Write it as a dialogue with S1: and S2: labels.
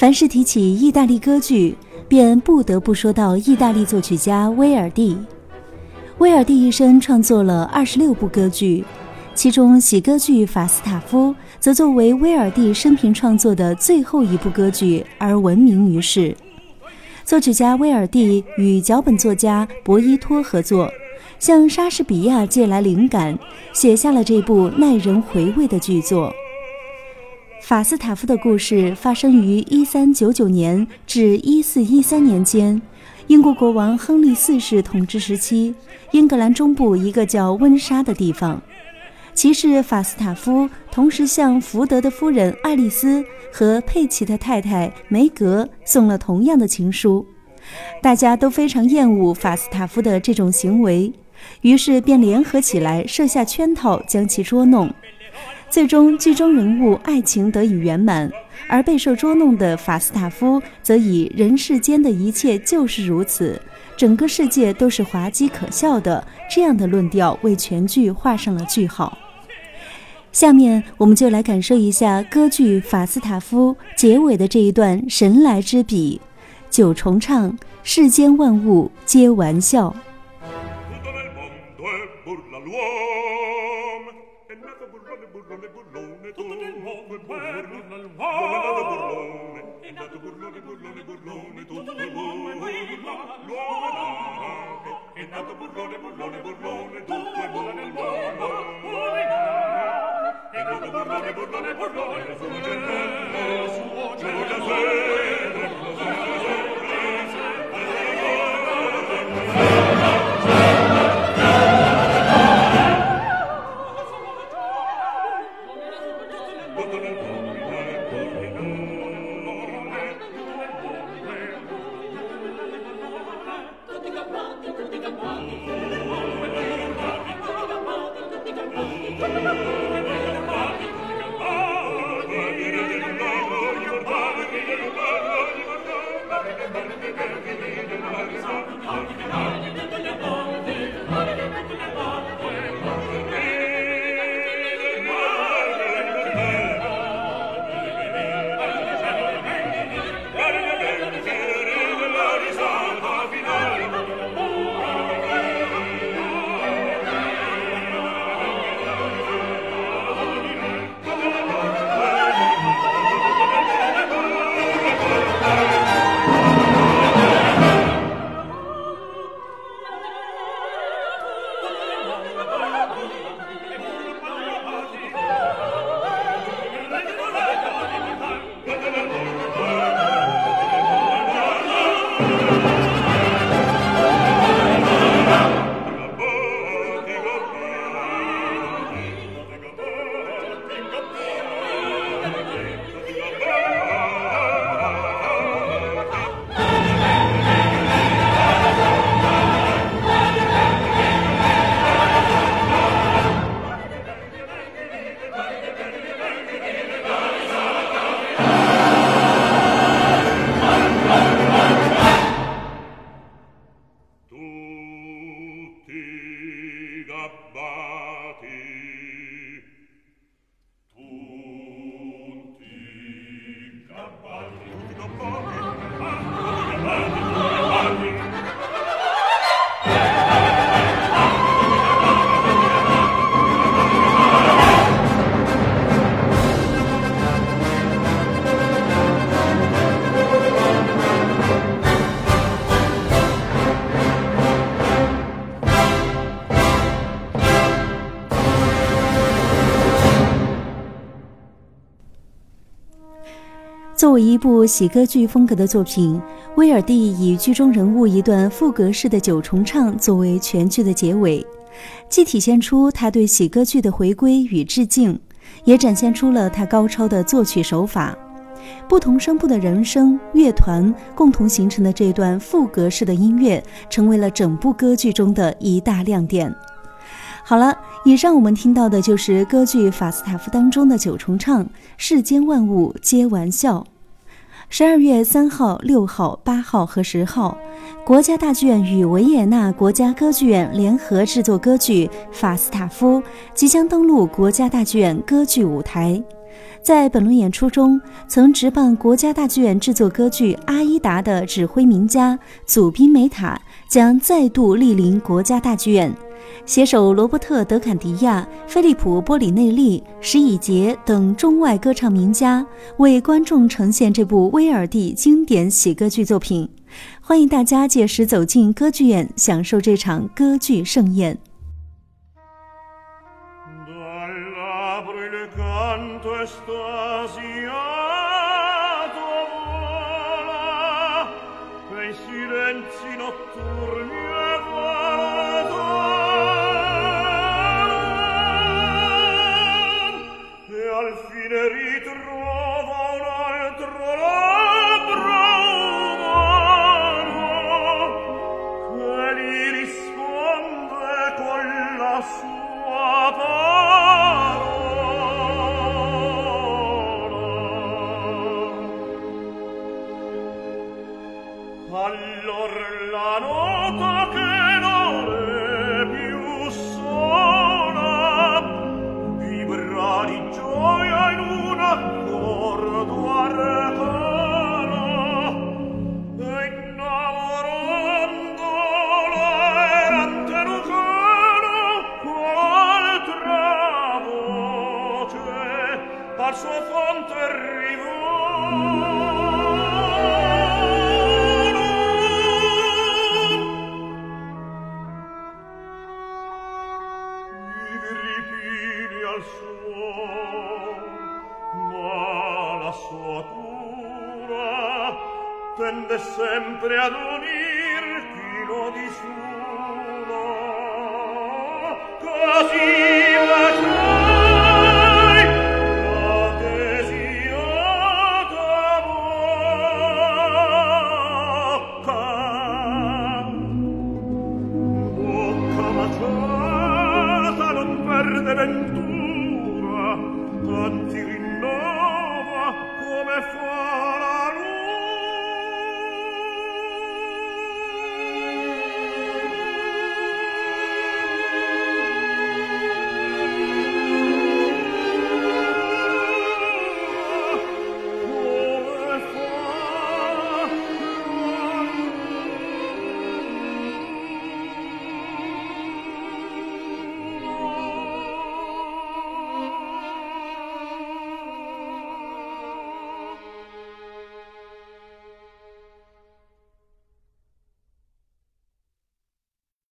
S1: 凡是提起意大利歌剧，便不得不说到意大利作曲家威尔第。威尔第一生创作了二十六部歌剧，其中喜歌剧《法斯塔夫》则作为威尔第生平创作的最后一部歌剧而闻名于世。作曲家威尔第与脚本作家博伊托合作，向莎士比亚借来灵感，写下了这部耐人回味的剧作。法斯塔夫的故事发生于1399年至1413年间，英国国王亨利四世统治时期，英格兰中部一个叫温莎的地方。骑士法斯塔夫同时向福德的夫人爱丽丝和佩奇的太太梅格送了同样的情书，大家都非常厌恶法斯塔夫的这种行为，于是便联合起来设下圈套将其捉弄。最终，剧中人物爱情得以圆满，而备受捉弄的法斯塔夫则以人世间的一切就是如此，整个世界都是滑稽可笑的这样的论调为全剧画上了句号。下面，我们就来感受一下歌剧《法斯塔夫》结尾的这一段神来之笔：九重唱，世间万物皆玩笑。
S2: burlone, burlone, tutto nel mondo è bello, la l'uomo burlone, è nato burlone, burlone, burlone, tutto nel mondo è bello, l'uomo è nato, è nato burlone, burlone, burlone, tutto è bello. Nel mondo, è nato, è nato burlone, burlone, burlone, suo gentile, suo gentile, Tutti campati, tutti campati,
S1: 作为一部喜歌剧风格的作品，威尔第以剧中人物一段副格式的九重唱作为全剧的结尾，既体现出他对喜歌剧的回归与致敬，也展现出了他高超的作曲手法。不同声部的人声、乐团共同形成的这段副格式的音乐，成为了整部歌剧中的一大亮点。好了，以上我们听到的就是歌剧《法斯塔夫》当中的九重唱：“世间万物皆玩笑。”十二月三号、六号、八号和十号，国家大剧院与维也纳国家歌剧院联合制作歌剧《法斯塔夫》即将登陆国家大剧院歌剧舞台。在本轮演出中，曾执棒国家大剧院制作歌剧《阿依达》的指挥名家祖宾梅塔将再度莅临国家大剧院，携手罗伯特·德坎迪亚、菲利普·波里内利、史以杰等中外歌唱名家，为观众呈现这部威尔第经典喜歌剧作品。欢迎大家届时走进歌剧院，享受这场歌剧盛宴。
S2: us al suo fronte rivola mi suo ma la sua cura tende sempre ad unir chi lo disuna così giornata non perde ventura tanti rinnova come fa